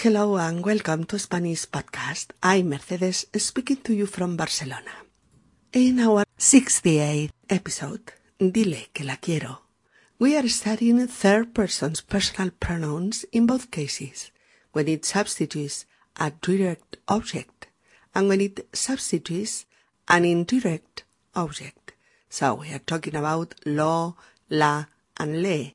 Hello and welcome to Spanish Podcast. I'm Mercedes speaking to you from Barcelona. In our 68th episode, Dile que la quiero, we are studying third person's personal pronouns in both cases, when it substitutes a direct object and when it substitutes an indirect object. So we are talking about lo, la, and le,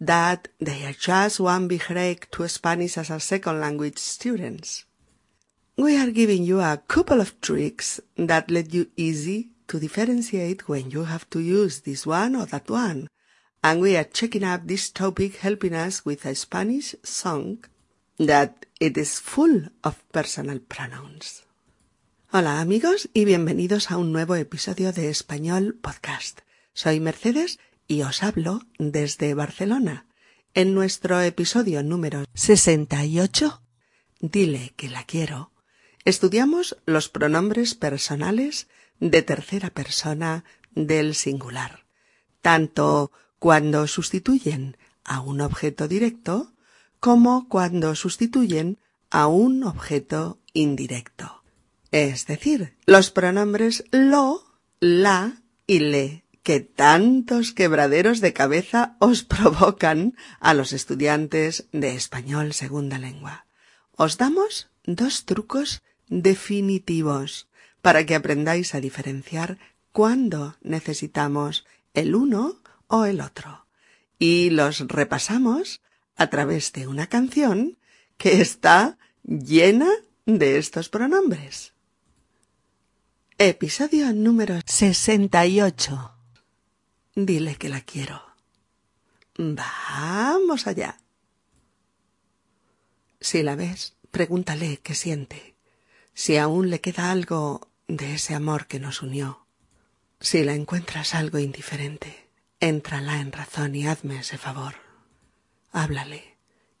that they are just one big break to Spanish as a second language students. We are giving you a couple of tricks that let you easy to differentiate when you have to use this one or that one. And we are checking up this topic helping us with a Spanish song that it is full of personal pronouns. Hola amigos y bienvenidos a un nuevo episodio de Español Podcast. Soy Mercedes y os hablo desde Barcelona. En nuestro episodio número 68, Dile que la quiero, estudiamos los pronombres personales de tercera persona del singular, tanto cuando sustituyen a un objeto directo como cuando sustituyen a un objeto indirecto. Es decir, los pronombres lo, la y le que tantos quebraderos de cabeza os provocan a los estudiantes de español segunda lengua. Os damos dos trucos definitivos para que aprendáis a diferenciar cuándo necesitamos el uno o el otro. Y los repasamos a través de una canción que está llena de estos pronombres. Episodio número 68 Dile que la quiero. Vamos allá. Si la ves, pregúntale qué siente, si aún le queda algo de ese amor que nos unió. Si la encuentras algo indiferente, éntrala en razón y hazme ese favor. Háblale,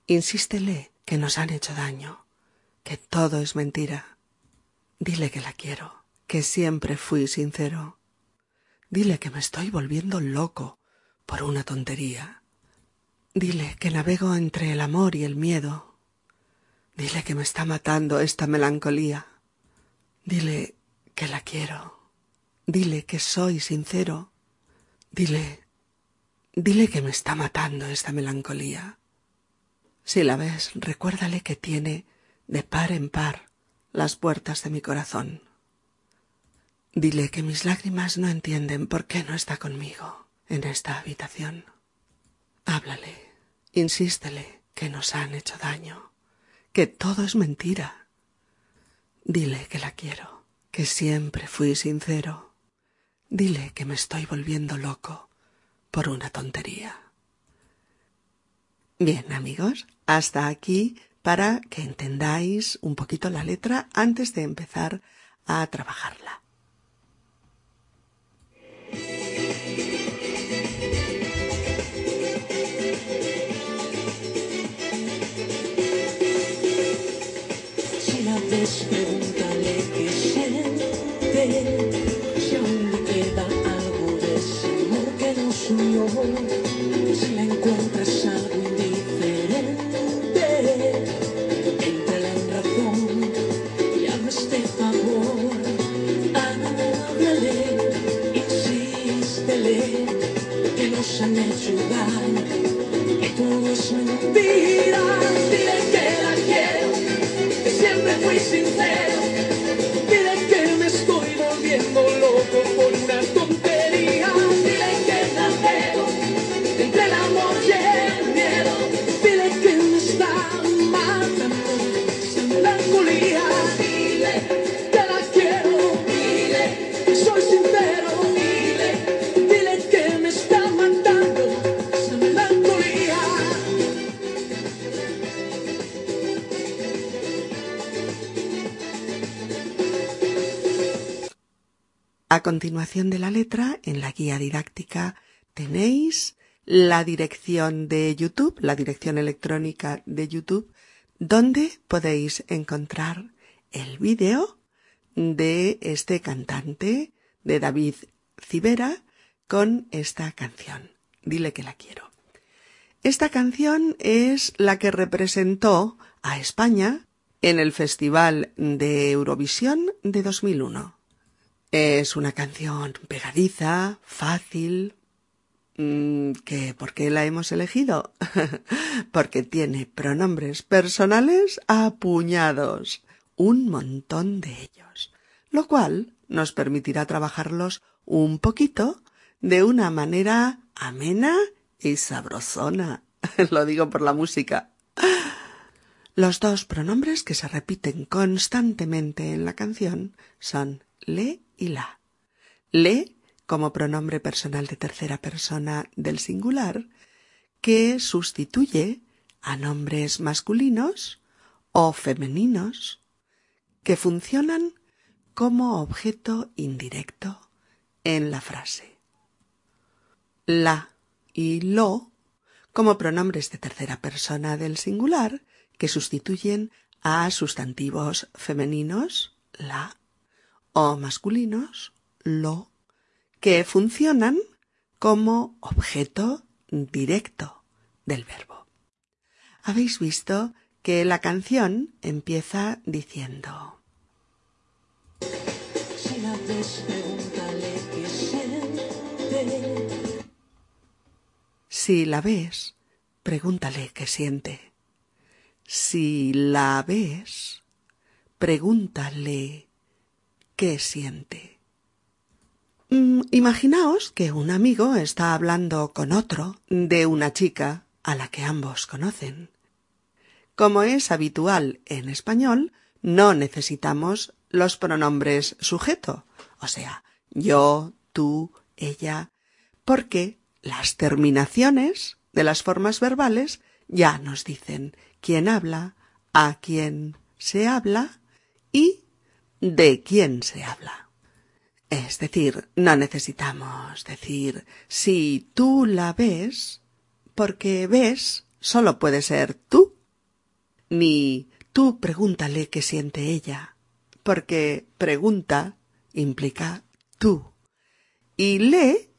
insístele que nos han hecho daño, que todo es mentira. Dile que la quiero, que siempre fui sincero Dile que me estoy volviendo loco por una tontería. Dile que navego entre el amor y el miedo. Dile que me está matando esta melancolía. Dile que la quiero. Dile que soy sincero. Dile, dile que me está matando esta melancolía. Si la ves, recuérdale que tiene de par en par las puertas de mi corazón. Dile que mis lágrimas no entienden por qué no está conmigo en esta habitación. Háblale, insístele que nos han hecho daño, que todo es mentira. Dile que la quiero, que siempre fui sincero. Dile que me estoy volviendo loco por una tontería. Bien, amigos, hasta aquí para que entendáis un poquito la letra antes de empezar a trabajarla. Pregúntale qué siente, si aún le queda algo de ese amor que nos unió, si la encuentras algo indiferente, entra en razón y hazme este favor, háblale, insístele, que nos han hecho daño, que todo es mentira, dile que la siempre fui sincero, A continuación de la letra, en la guía didáctica, tenéis la dirección de YouTube, la dirección electrónica de YouTube, donde podéis encontrar el vídeo de este cantante, de David Civera, con esta canción. Dile que la quiero. Esta canción es la que representó a España en el Festival de Eurovisión de 2001. Es una canción pegadiza, fácil. Mm, ¿Qué? ¿Por qué la hemos elegido? Porque tiene pronombres personales apuñados, un montón de ellos, lo cual nos permitirá trabajarlos un poquito de una manera amena y sabrosona. Lo digo por la música. Los dos pronombres que se repiten constantemente en la canción son le y la. Le como pronombre personal de tercera persona del singular que sustituye a nombres masculinos o femeninos que funcionan como objeto indirecto en la frase. La y lo como pronombres de tercera persona del singular que sustituyen a sustantivos femeninos, la, o masculinos, lo, que funcionan como objeto directo del verbo. Habéis visto que la canción empieza diciendo Si la ves, pregúntale qué siente. Si la ves, pregúntale qué siente. Si la ves, pregúntale qué siente. Mm, imaginaos que un amigo está hablando con otro de una chica a la que ambos conocen. Como es habitual en español, no necesitamos los pronombres sujeto, o sea, yo, tú, ella, porque las terminaciones de las formas verbales ya nos dicen quién habla, a quién se habla y de quién se habla. Es decir, no necesitamos decir si tú la ves, porque ves solo puede ser tú, ni tú pregúntale qué siente ella, porque pregunta implica tú, y le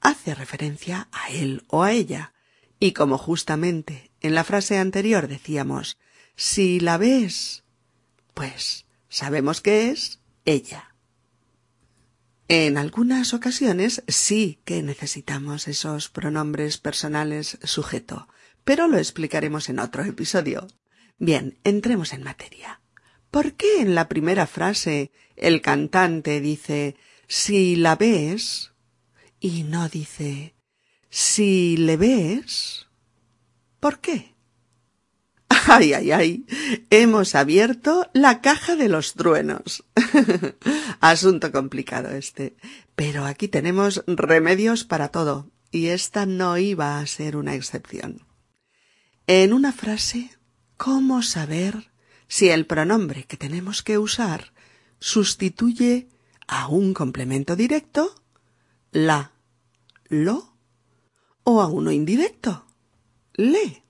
hace referencia a él o a ella, y como justamente en la frase anterior decíamos si la ves, pues sabemos que es ella. En algunas ocasiones sí que necesitamos esos pronombres personales sujeto, pero lo explicaremos en otro episodio. Bien, entremos en materia. ¿Por qué en la primera frase el cantante dice si la ves y no dice si le ves? ¿Por qué? Ay, ay, ay. Hemos abierto la caja de los truenos. Asunto complicado este. Pero aquí tenemos remedios para todo, y esta no iba a ser una excepción. En una frase, ¿cómo saber si el pronombre que tenemos que usar sustituye a un complemento directo, la, lo, o a uno indirecto, le?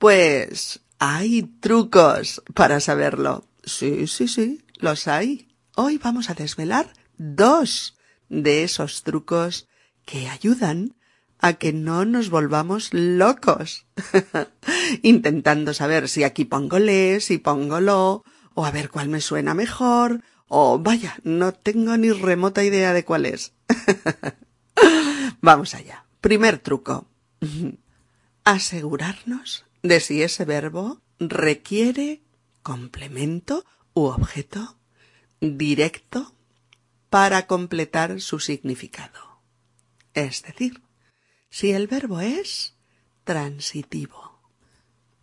Pues hay trucos para saberlo. Sí, sí, sí, los hay. Hoy vamos a desvelar dos de esos trucos que ayudan a que no nos volvamos locos, intentando saber si aquí pongo le, si pongo lo, o a ver cuál me suena mejor, o vaya, no tengo ni remota idea de cuál es. Vamos allá. Primer truco. Asegurarnos de si ese verbo requiere complemento u objeto directo para completar su significado. Es decir, si el verbo es transitivo.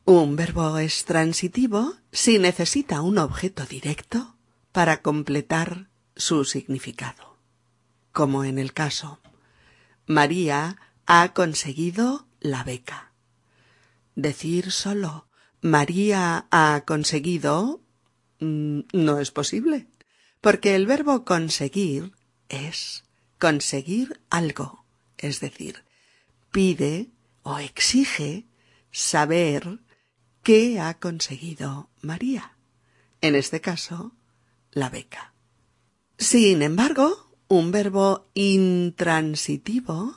Un verbo es transitivo si necesita un objeto directo para completar su significado. Como en el caso, María ha conseguido la beca. Decir solo María ha conseguido mm, no es posible, porque el verbo conseguir es conseguir algo, es decir, pide o exige saber qué ha conseguido María. En este caso, la beca. Sin embargo, un verbo intransitivo,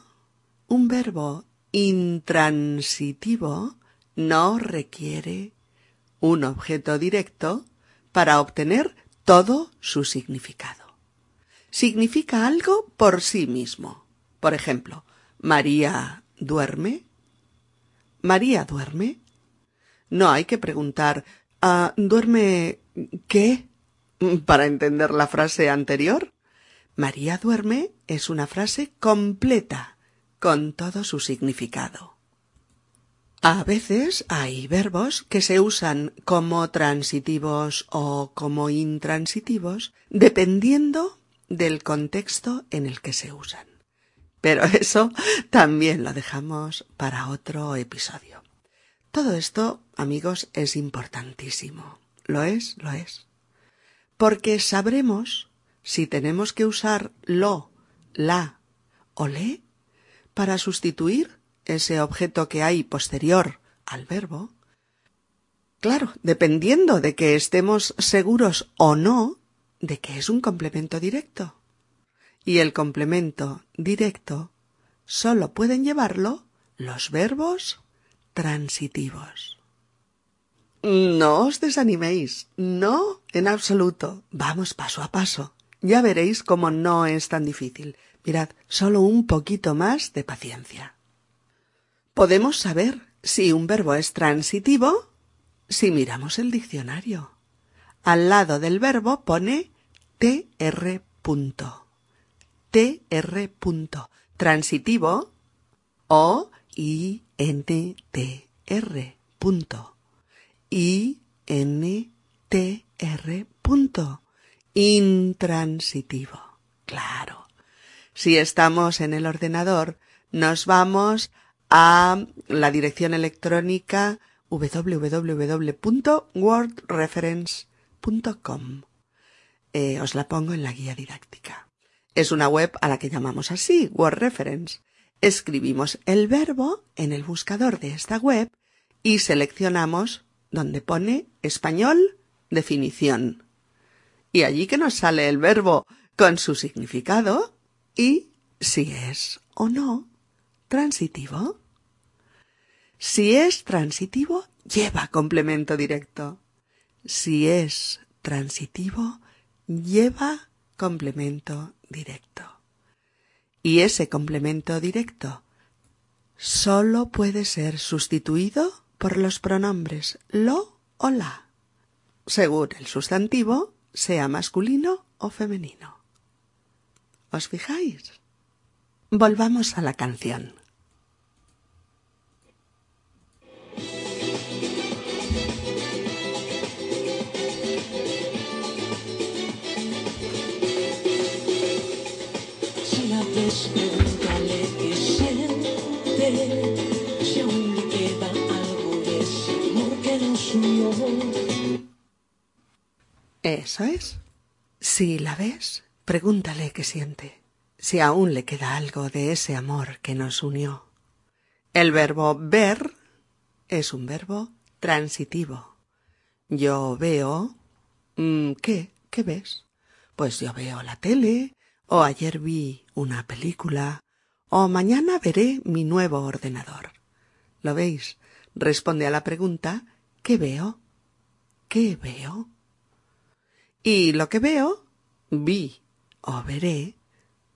un verbo intransitivo no requiere un objeto directo para obtener todo su significado. Significa algo por sí mismo. Por ejemplo, María duerme. María duerme. No hay que preguntar ah, ¿duerme qué? para entender la frase anterior. María duerme es una frase completa, con todo su significado. A veces hay verbos que se usan como transitivos o como intransitivos dependiendo del contexto en el que se usan. Pero eso también lo dejamos para otro episodio. Todo esto, amigos, es importantísimo. Lo es, lo es. Porque sabremos si tenemos que usar lo, la o le para sustituir ese objeto que hay posterior al verbo. Claro, dependiendo de que estemos seguros o no de que es un complemento directo. Y el complemento directo solo pueden llevarlo los verbos transitivos. No os desaniméis, no en absoluto. Vamos paso a paso. Ya veréis cómo no es tan difícil. Mirad, solo un poquito más de paciencia. Podemos saber si un verbo es transitivo si miramos el diccionario. Al lado del verbo pone tr. tr. transitivo o i n t r. i n t r. intransitivo. Claro. Si estamos en el ordenador, nos vamos a la dirección electrónica www.wordreference.com. Eh, os la pongo en la guía didáctica. Es una web a la que llamamos así, Word Reference. Escribimos el verbo en el buscador de esta web y seleccionamos donde pone español definición. Y allí que nos sale el verbo con su significado y si es o no transitivo. Si es transitivo, lleva complemento directo. Si es transitivo, lleva complemento directo. Y ese complemento directo solo puede ser sustituido por los pronombres lo o la, según el sustantivo sea masculino o femenino. ¿Os fijáis? Volvamos a la canción. Eso es. Si la ves, pregúntale qué siente, si aún le queda algo de ese amor que nos unió. El verbo ver es un verbo transitivo. Yo veo. mm, ¿Qué? ¿Qué ves? Pues yo veo la tele, o ayer vi una película, o mañana veré mi nuevo ordenador. ¿Lo veis? Responde a la pregunta ¿qué veo? ¿Qué veo? Y lo que veo, vi o veré,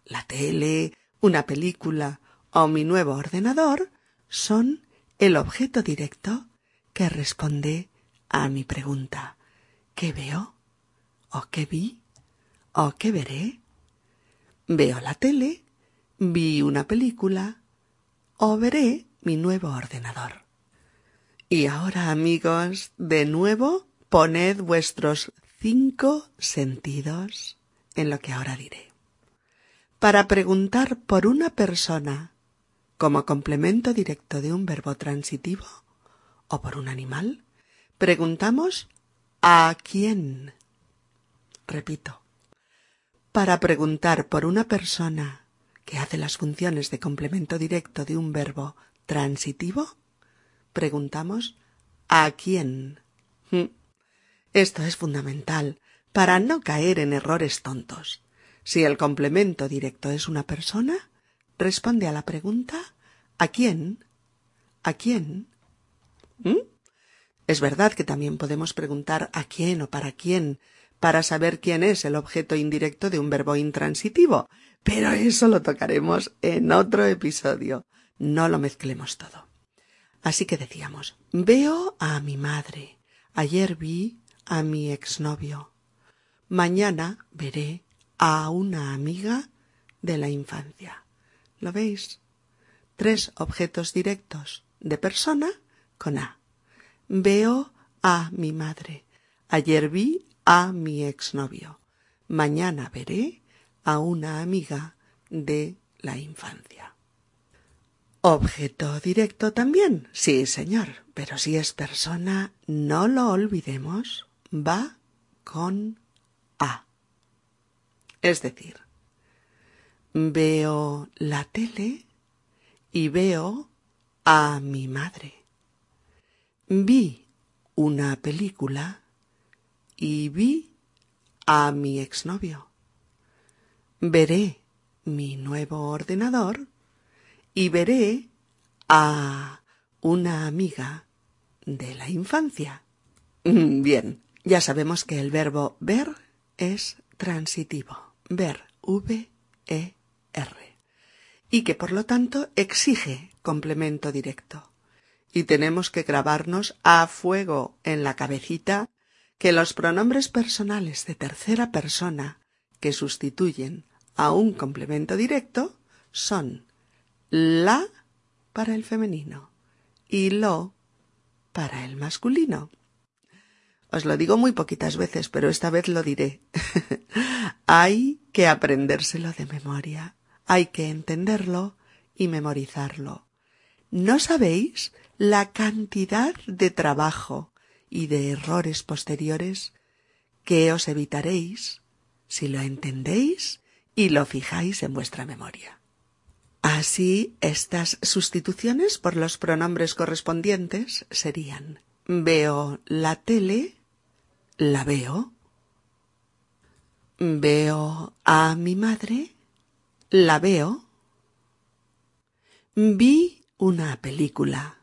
la tele, una película o mi nuevo ordenador, son el objeto directo que responde a mi pregunta ¿qué veo? ¿O qué vi? ¿O qué veré? Veo la tele, vi una película o veré mi nuevo ordenador. Y ahora, amigos, de nuevo poned vuestros cinco sentidos en lo que ahora diré. Para preguntar por una persona como complemento directo de un verbo transitivo o por un animal, preguntamos ¿a quién? Repito, para preguntar por una persona que hace las funciones de complemento directo de un verbo transitivo, preguntamos ¿a quién? Esto es fundamental para no caer en errores tontos. Si el complemento directo es una persona, responde a la pregunta ¿a quién? ¿A quién? ¿Mm? Es verdad que también podemos preguntar a quién o para quién para saber quién es el objeto indirecto de un verbo intransitivo, pero eso lo tocaremos en otro episodio. No lo mezclemos todo. Así que decíamos, veo a mi madre. Ayer vi a mi exnovio. Mañana veré a una amiga de la infancia. ¿Lo veis? Tres objetos directos de persona con A. Veo a mi madre. Ayer vi a mi exnovio. Mañana veré a una amiga de la infancia. Objeto directo también, sí, señor, pero si es persona, no lo olvidemos, va con A. Es decir, veo la tele y veo a mi madre. Vi una película y vi a mi exnovio. Veré mi nuevo ordenador y veré a una amiga de la infancia. Bien, ya sabemos que el verbo ver es transitivo. Ver, V-E-R. Y que por lo tanto exige complemento directo. Y tenemos que grabarnos a fuego en la cabecita que los pronombres personales de tercera persona que sustituyen a un complemento directo son la para el femenino y lo para el masculino. Os lo digo muy poquitas veces, pero esta vez lo diré. hay que aprendérselo de memoria, hay que entenderlo y memorizarlo. ¿No sabéis la cantidad de trabajo y de errores posteriores que os evitaréis si lo entendéis y lo fijáis en vuestra memoria. Así, estas sustituciones por los pronombres correspondientes serían veo la tele, la veo, veo a mi madre, la veo, vi una película,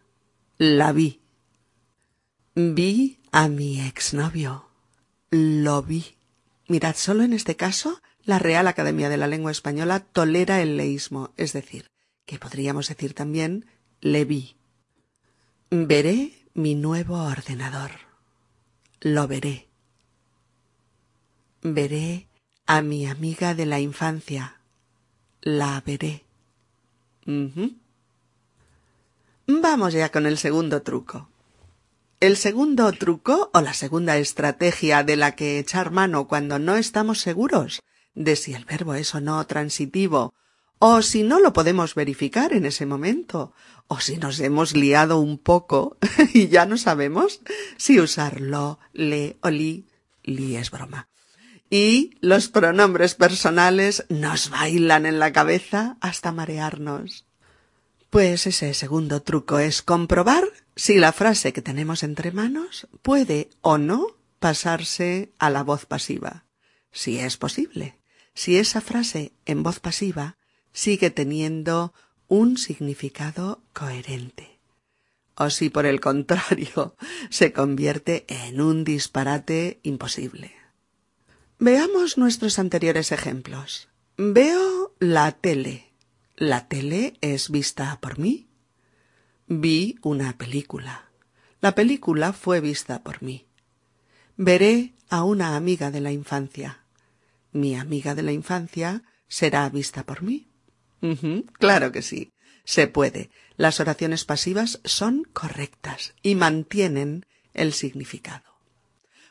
la vi. Vi a mi exnovio. Lo vi. Mirad, solo en este caso, la Real Academia de la Lengua Española tolera el leísmo, es decir, que podríamos decir también le vi. Veré mi nuevo ordenador. Lo veré. Veré a mi amiga de la infancia. La veré. Vamos ya con el segundo truco. El segundo truco o la segunda estrategia de la que echar mano cuando no estamos seguros de si el verbo es o no transitivo, o si no lo podemos verificar en ese momento, o si nos hemos liado un poco y ya no sabemos si usarlo, le o li, li es broma. Y los pronombres personales nos bailan en la cabeza hasta marearnos. Pues ese segundo truco es comprobar si la frase que tenemos entre manos puede o no pasarse a la voz pasiva. Si es posible. Si esa frase en voz pasiva sigue teniendo un significado coherente. O si por el contrario se convierte en un disparate imposible. Veamos nuestros anteriores ejemplos. Veo la tele la tele es vista por mí. Vi una película. La película fue vista por mí. Veré a una amiga de la infancia. Mi amiga de la infancia será vista por mí. Claro que sí. Se puede. Las oraciones pasivas son correctas y mantienen el significado.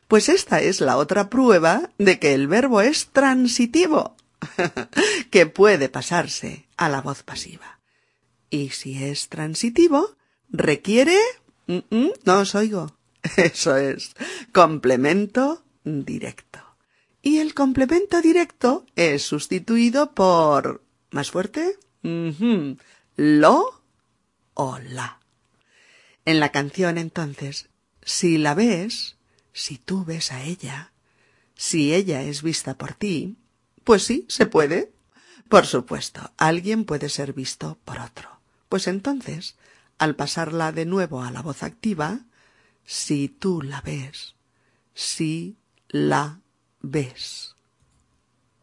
Pues esta es la otra prueba de que el verbo es transitivo. que puede pasarse a la voz pasiva. Y si es transitivo, requiere... no os oigo. Eso es complemento directo. Y el complemento directo es sustituido por... ¿Más fuerte? Lo o la. En la canción, entonces, si la ves, si tú ves a ella, si ella es vista por ti, pues sí, se puede. Por supuesto, alguien puede ser visto por otro. Pues entonces al pasarla de nuevo a la voz activa, si tú la ves, si la ves.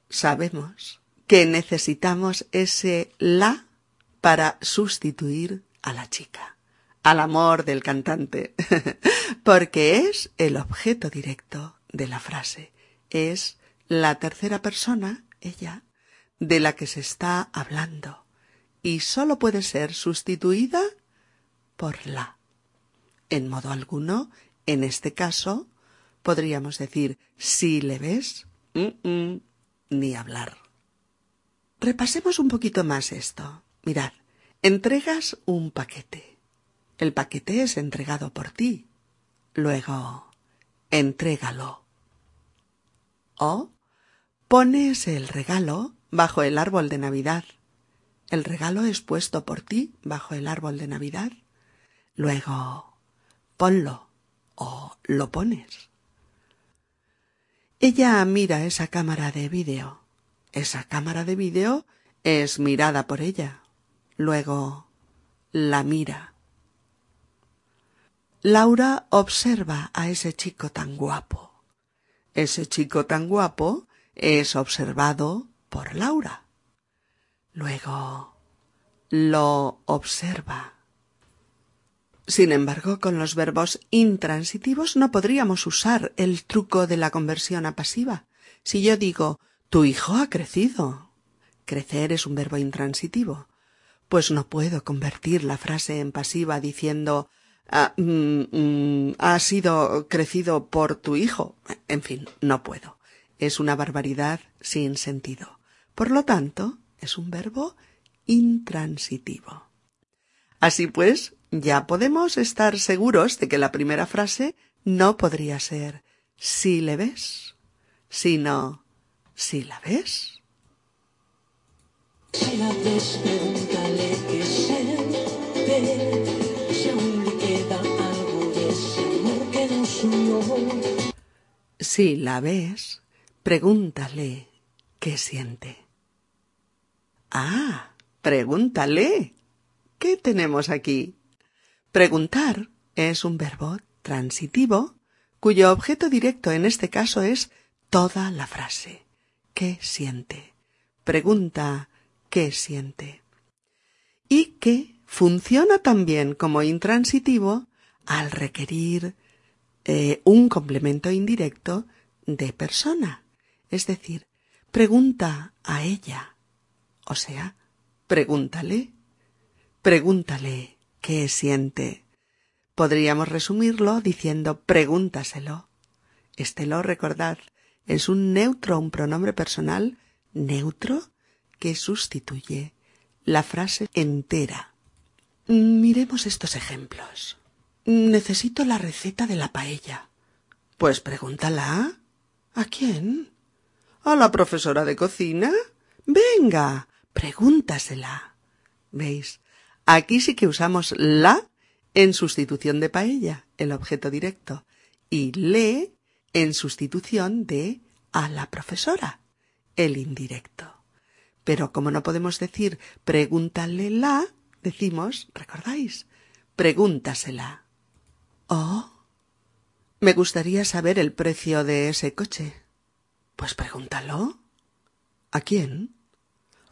Sabemos que necesitamos ese la para sustituir a la chica, al amor del cantante, porque es el objeto directo de la frase, es la tercera persona, ella, de la que se está hablando, y sólo puede ser sustituida por la. En modo alguno, en este caso, podríamos decir si le ves, ni hablar. Repasemos un poquito más esto. Mirad, entregas un paquete. El paquete es entregado por ti. Luego, entrégalo. O pones el regalo bajo el árbol de Navidad. El regalo es puesto por ti bajo el árbol de Navidad. Luego, ponlo o lo pones. Ella mira esa cámara de vídeo. Esa cámara de vídeo es mirada por ella. Luego, la mira. Laura observa a ese chico tan guapo. Ese chico tan guapo es observado por Laura. Luego, lo observa. Sin embargo, con los verbos intransitivos no podríamos usar el truco de la conversión a pasiva. Si yo digo, tu hijo ha crecido. Crecer es un verbo intransitivo. Pues no puedo convertir la frase en pasiva diciendo, ah, mm, mm, ha sido crecido por tu hijo. En fin, no puedo. Es una barbaridad sin sentido. Por lo tanto, es un verbo intransitivo. Así pues, ya podemos estar seguros de que la primera frase no podría ser si le ves, sino si la ves. Si la ves, pregúntale qué siente, si aún le queda algo de ese amor que nos unió. Si la ves, pregúntale qué siente. Ah, pregúntale. ¿Qué tenemos aquí? Preguntar es un verbo transitivo cuyo objeto directo en este caso es toda la frase. ¿Qué siente? Pregunta ¿qué siente? Y que funciona también como intransitivo al requerir eh, un complemento indirecto de persona. Es decir, pregunta a ella. O sea, pregúntale. Pregúntale qué siente. Podríamos resumirlo diciendo pregúntaselo. Este lo, recordad, es un neutro, un pronombre personal neutro que sustituye la frase entera. Miremos estos ejemplos. Necesito la receta de la paella. Pues pregúntala. ¿A quién? ¿A la profesora de cocina? Venga, pregúntasela. ¿Veis? Aquí sí que usamos la en sustitución de paella, el objeto directo, y le en sustitución de a la profesora, el indirecto. Pero como no podemos decir pregúntale la, decimos, ¿recordáis? Pregúntasela. Oh, me gustaría saber el precio de ese coche. Pues pregúntalo. ¿A quién?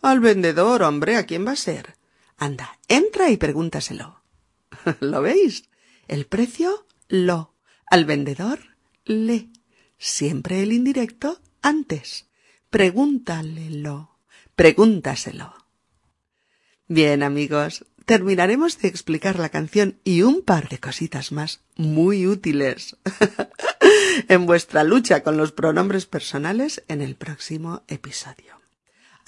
Al vendedor, hombre, ¿a quién va a ser? Anda, entra y pregúntaselo. ¿Lo veis? El precio, lo. Al vendedor, le. Siempre el indirecto antes. Pregúntalelo. Pregúntaselo. Bien, amigos, terminaremos de explicar la canción y un par de cositas más muy útiles en vuestra lucha con los pronombres personales en el próximo episodio.